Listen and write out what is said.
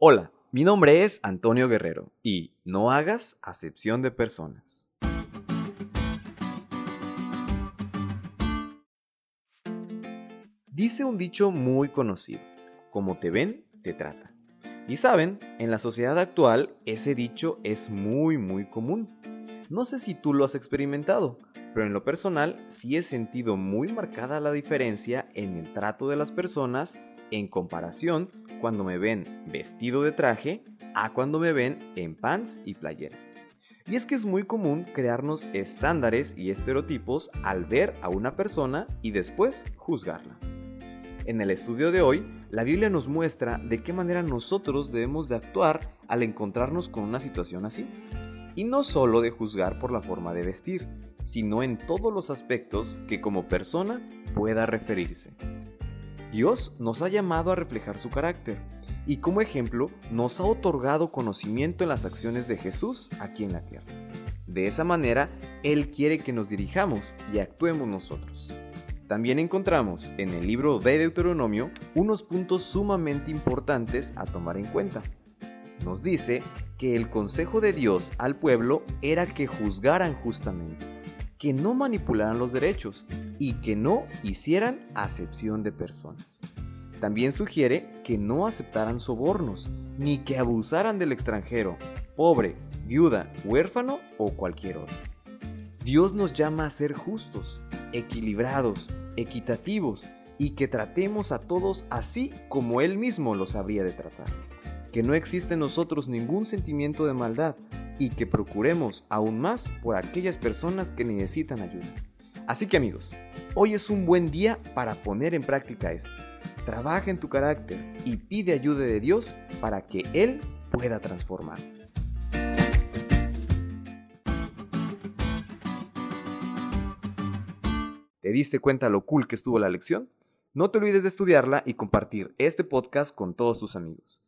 Hola, mi nombre es Antonio Guerrero y no hagas acepción de personas. Dice un dicho muy conocido, como te ven, te tratan. Y saben, en la sociedad actual ese dicho es muy muy común. No sé si tú lo has experimentado, pero en lo personal sí he sentido muy marcada la diferencia en el trato de las personas en comparación cuando me ven vestido de traje a cuando me ven en pants y playera. Y es que es muy común crearnos estándares y estereotipos al ver a una persona y después juzgarla. En el estudio de hoy, la Biblia nos muestra de qué manera nosotros debemos de actuar al encontrarnos con una situación así. Y no solo de juzgar por la forma de vestir, sino en todos los aspectos que como persona pueda referirse. Dios nos ha llamado a reflejar su carácter y como ejemplo nos ha otorgado conocimiento en las acciones de Jesús aquí en la tierra. De esa manera, Él quiere que nos dirijamos y actuemos nosotros. También encontramos en el libro de Deuteronomio unos puntos sumamente importantes a tomar en cuenta. Nos dice que el consejo de Dios al pueblo era que juzgaran justamente que no manipularan los derechos y que no hicieran acepción de personas. También sugiere que no aceptaran sobornos, ni que abusaran del extranjero, pobre, viuda, huérfano o cualquier otro. Dios nos llama a ser justos, equilibrados, equitativos y que tratemos a todos así como Él mismo los habría de tratar. Que no existe en nosotros ningún sentimiento de maldad, y que procuremos aún más por aquellas personas que necesitan ayuda. Así que amigos, hoy es un buen día para poner en práctica esto. Trabaja en tu carácter y pide ayuda de Dios para que Él pueda transformar. ¿Te diste cuenta lo cool que estuvo la lección? No te olvides de estudiarla y compartir este podcast con todos tus amigos.